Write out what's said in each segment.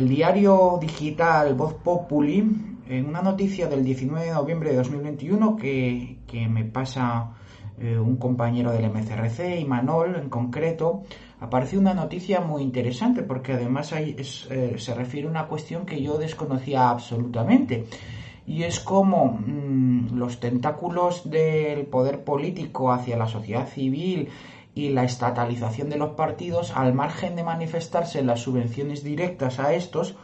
diario digital Voz Populi, en una noticia del 19 de noviembre de 2021 que, me pasa eh, un compañero del MCRC, Imanol en concreto, apareció una noticia muy interesante porque además eh, se refiere a una cuestión que yo desconocía absolutamente y es como mm, los tentáculos del poder político hacia la sociedad civil y la estatalización de los partidos, al margen de manifestarse en las subvenciones directas a estos,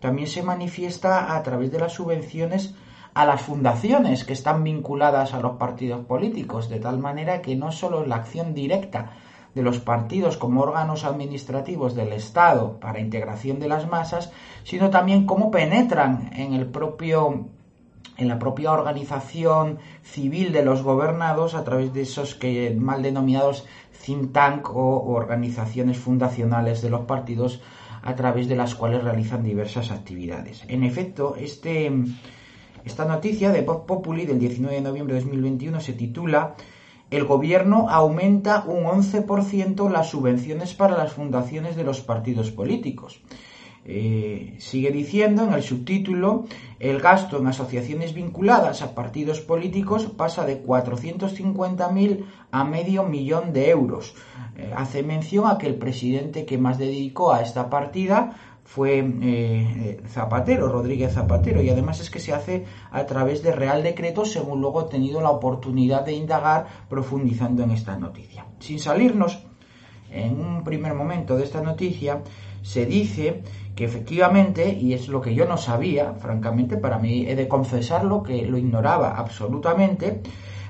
también se manifiesta a través de las subvenciones a las fundaciones que están vinculadas a los partidos políticos, de tal manera que no solo la acción directa de los partidos como órganos administrativos del Estado para integración de las masas, sino también cómo penetran en el propio en la propia organización civil de los gobernados a través de esos mal denominados think tank o, organizaciones fundacionales de los partidos a través de las cuales realizan diversas actividades. En efecto, este, esta noticia de Pop Populi del 19 de noviembre de 2021 se titula El gobierno aumenta un 11% las subvenciones para las fundaciones de los partidos políticos. Eh, sigue diciendo en el subtítulo, el gasto en asociaciones vinculadas a partidos políticos pasa de 450.000 a medio millón de euros. Eh, hace mención a que el presidente que más dedicó a esta partida fue eh, Zapatero, Rodríguez Zapatero, y además es que se hace a través de Real Decreto, según luego he tenido la oportunidad de indagar profundizando en esta noticia. Sin salirnos en un primer momento de esta noticia, se dice que efectivamente, y es lo que yo no sabía, francamente, para mí he de confesarlo que lo ignoraba absolutamente,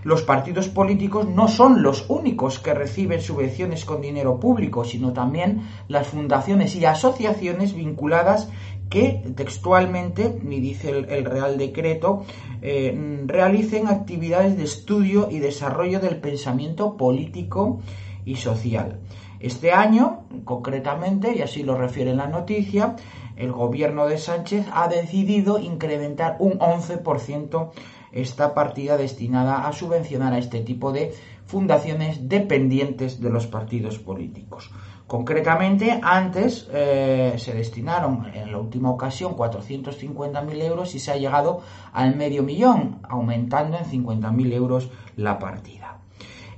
los partidos políticos no son los únicos que reciben subvenciones con dinero público, sino también las fundaciones y asociaciones vinculadas que textualmente, ni dice el, Real Decreto, eh, realicen actividades de estudio y desarrollo del pensamiento político y social. Este año, concretamente, y así lo refiere en la noticia, el gobierno de Sánchez ha decidido incrementar un 11% esta partida destinada a subvencionar a este tipo de fundaciones dependientes de los partidos políticos. Concretamente, antes eh, se destinaron en la última ocasión 450.000 euros y se ha llegado al medio millón, aumentando en 50.000 euros la partida.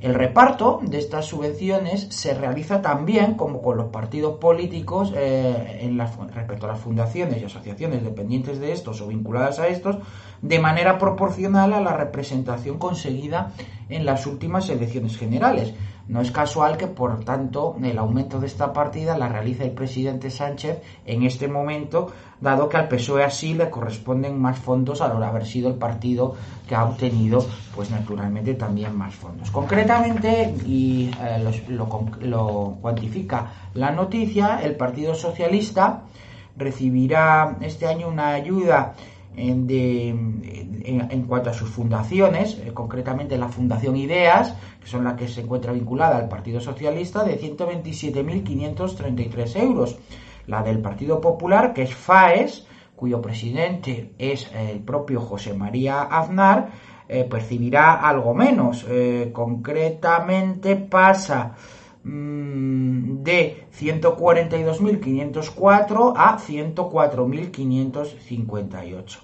El reparto de estas subvenciones se realiza también, como con los partidos políticos, eh, en respecto a las fundaciones y asociaciones dependientes de estos o vinculadas a estos, de manera proporcional a la representación conseguida en las últimas elecciones generales. No es casual que, por tanto, el aumento de esta partida la realiza el presidente Sánchez en este momento, dado que al PSOE así le corresponden más fondos al haber sido el partido que ha obtenido, pues naturalmente, también más fondos. Concretamente, y eh, lo, lo cuantifica la noticia, el Partido Socialista recibirá este año una ayuda en, cuanto a sus fundaciones, eh, concretamente la Fundación Ideas, que son las que se encuentra vinculada al Partido Socialista, de 127.533 euros. La del Partido Popular, que es FAES, cuyo presidente es el propio José María Aznar, eh, percibirá algo menos. Eh, concretamente pasa de 142.504 a 104.558.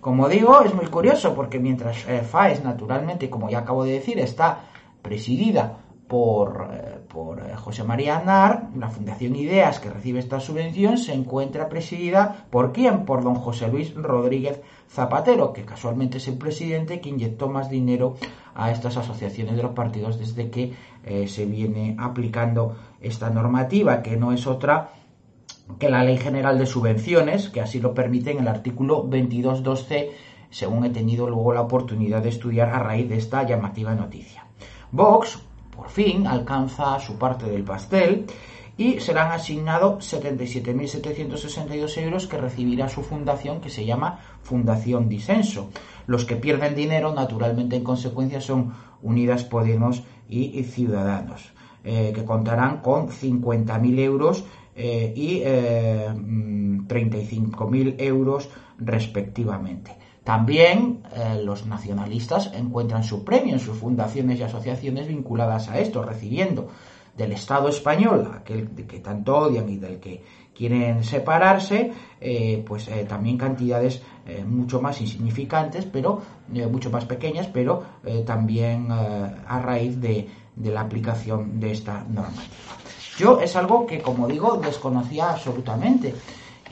Como digo, es muy curioso porque mientras eh, FAES, naturalmente, como ya acabo de decir, está presidida por, eh, eh, José María Aznar, la Fundación Ideas que recibe esta subvención se encuentra presidida por quién? Por don José Luis Rodríguez Zapatero, que casualmente es el presidente que inyectó más dinero a estas asociaciones de los partidos desde que eh, se viene aplicando esta normativa, que no es otra que la Ley General de Subvenciones, que así lo permite en el artículo 22.2c, según he tenido luego la oportunidad de estudiar a raíz de esta llamativa noticia. Vox, por fin, alcanza su parte del pastel y serán asignados 77.762 euros que recibirá su fundación que se llama Fundación Disenso. Los que pierden dinero, naturalmente, en consecuencia, son Unidas Podemos y, Ciudadanos, eh, que contarán con 50.000 euros eh, y 35.000 eh, euros respectivamente. También los nacionalistas encuentran su premio en sus fundaciones y asociaciones vinculadas a esto, recibiendo del Estado español, aquel que tanto odian y del que quieren separarse, eh, pues eh, también cantidades eh, mucho más insignificantes, pero mucho más pequeñas, pero también a raíz de la aplicación de esta normativa. Yo es algo que, como digo, desconocía absolutamente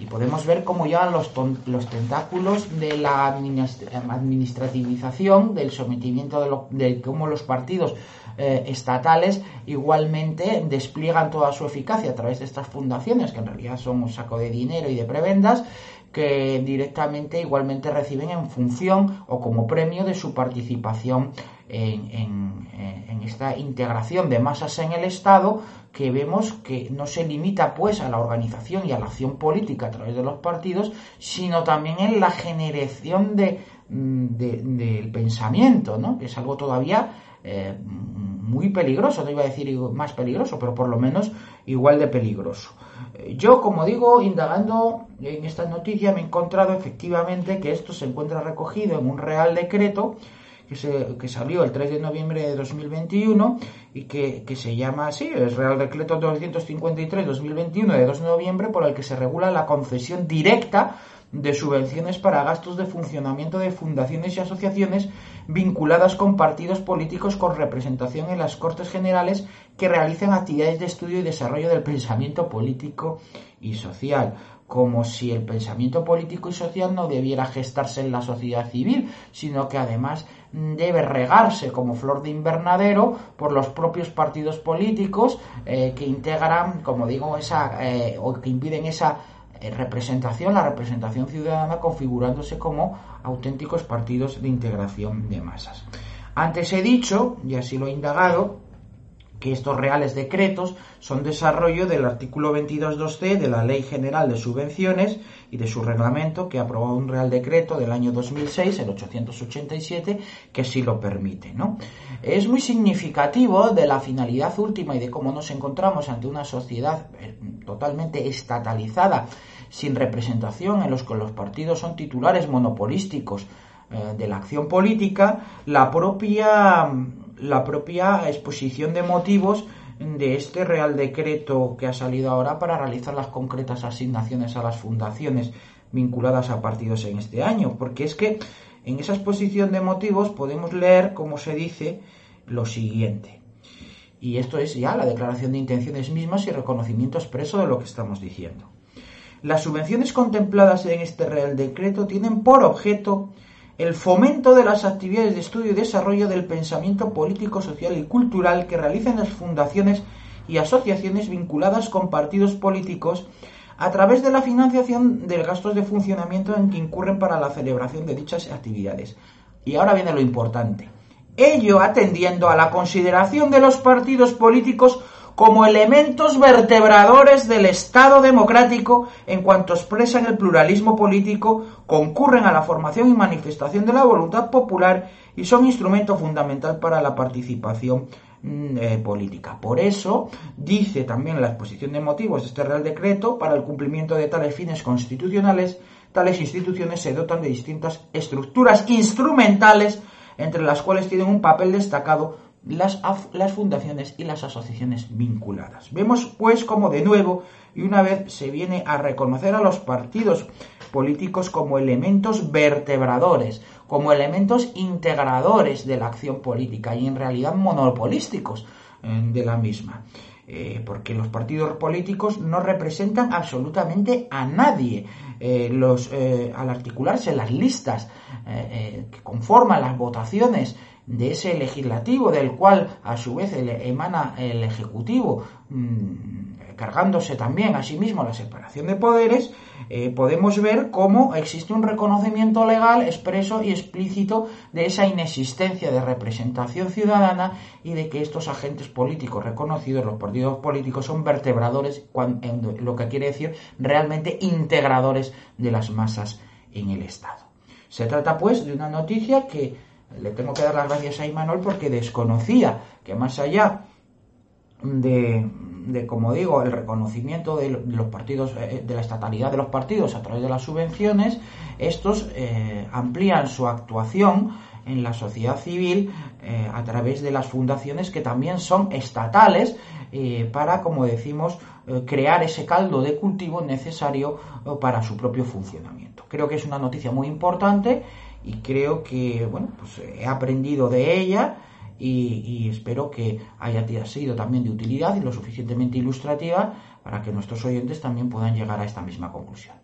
y podemos ver cómo ya los, los tentáculos de la administrativización, del sometimiento de, de cómo los partidos eh, estatales igualmente despliegan toda su eficacia a través de estas fundaciones, que en realidad son un saco de dinero y de prebendas, que directamente igualmente reciben en función o como premio de su participación en, en, esta integración de masas en el Estado que vemos que no se limita pues a la organización y a la acción política a través de los partidos, sino también en la generación de, mm, del pensamiento, ¿no? que es algo todavía eh, muy peligroso, no iba a decir más peligroso, pero por lo menos igual de peligroso. Eh, yo, como digo, indagando en esta noticia, me he encontrado efectivamente que esto se encuentra recogido en un real decreto que, se, que salió el 3 de noviembre de 2021 y que, que se llama así, es Real Decreto 253-2021 de 2 de noviembre, por el que se regula la concesión directa de subvenciones para gastos de funcionamiento de fundaciones y asociaciones vinculadas con partidos políticos con representación en las Cortes Generales que realicen actividades de estudio y desarrollo del pensamiento político y social como si el pensamiento político y social no debiera gestarse en la sociedad civil, sino que además debe regarse como flor de invernadero por los propios partidos políticos eh, que integran, como digo, esa eh, o que impiden esa eh, representación, la representación ciudadana configurándose como auténticos partidos de integración de masas. Antes he dicho, y así lo he indagado, que estos reales decretos son desarrollo del artículo 22.2c de la Ley General de Subvenciones y de su reglamento que aprobó un real decreto del año 2006, el 887, que sí lo permite. ¿no? Es muy significativo de la finalidad última y de cómo nos encontramos ante una sociedad eh, totalmente estatalizada, sin representación, en los que los partidos son titulares monopolísticos eh, de la acción política, la propia la propia exposición de motivos de este Real Decreto que ha salido ahora para realizar las concretas asignaciones a las fundaciones vinculadas a partidos en este año. Porque es que en esa exposición de motivos podemos leer, como se dice, lo siguiente. Y esto es ya la declaración de intenciones mismas y reconocimiento expreso de lo que estamos diciendo. Las subvenciones contempladas en este Real Decreto tienen por objeto el fomento de las actividades de estudio y desarrollo del pensamiento político, social y cultural que realizan las fundaciones y asociaciones vinculadas con partidos políticos a través de la financiación de gastos de funcionamiento en que incurren para la celebración de dichas actividades. Y ahora viene lo importante. Ello atendiendo a la consideración de los partidos políticos como elementos vertebradores del Estado democrático en cuanto expresan el pluralismo político, concurren a la formación y manifestación de la voluntad popular y son instrumento fundamental para la participación mm, eh, política. Por eso, dice también la exposición de motivos de este Real Decreto, para el cumplimiento de tales fines constitucionales, tales instituciones se dotan de distintas estructuras instrumentales, entre las cuales tienen un papel destacado las, fundaciones y las asociaciones vinculadas. Vemos pues como de nuevo y una vez se viene a reconocer a los partidos políticos como elementos vertebradores, como elementos integradores de la acción política y en realidad monopolísticos eh, de la misma. Eh, porque los partidos políticos no representan absolutamente a nadie. Eh, los, al articularse las listas que conforman las votaciones de ese legislativo del cual a su vez emana el ejecutivo mm, cargándose también a sí mismo la separación de poderes, eh, podemos ver cómo existe un reconocimiento legal expreso y explícito de esa inexistencia de representación ciudadana y de que estos agentes políticos reconocidos, los partidos políticos, son vertebradores, lo que quiere decir realmente integradores de las masas en el Estado. Se trata pues de una noticia que le tengo que dar las gracias a Imanol porque desconocía que más allá de, como digo, el reconocimiento de los partidos, eh, de la estatalidad de los partidos a través de las subvenciones, estos eh, amplían su actuación en la sociedad civil eh, a través de las fundaciones que también son estatales para, como decimos, crear ese caldo de cultivo necesario para su propio funcionamiento. Creo que es una noticia muy importante y creo que, bueno, pues he aprendido de ella y, espero que haya sido también de utilidad y lo suficientemente ilustrativa para que nuestros oyentes también puedan llegar a esta misma conclusión.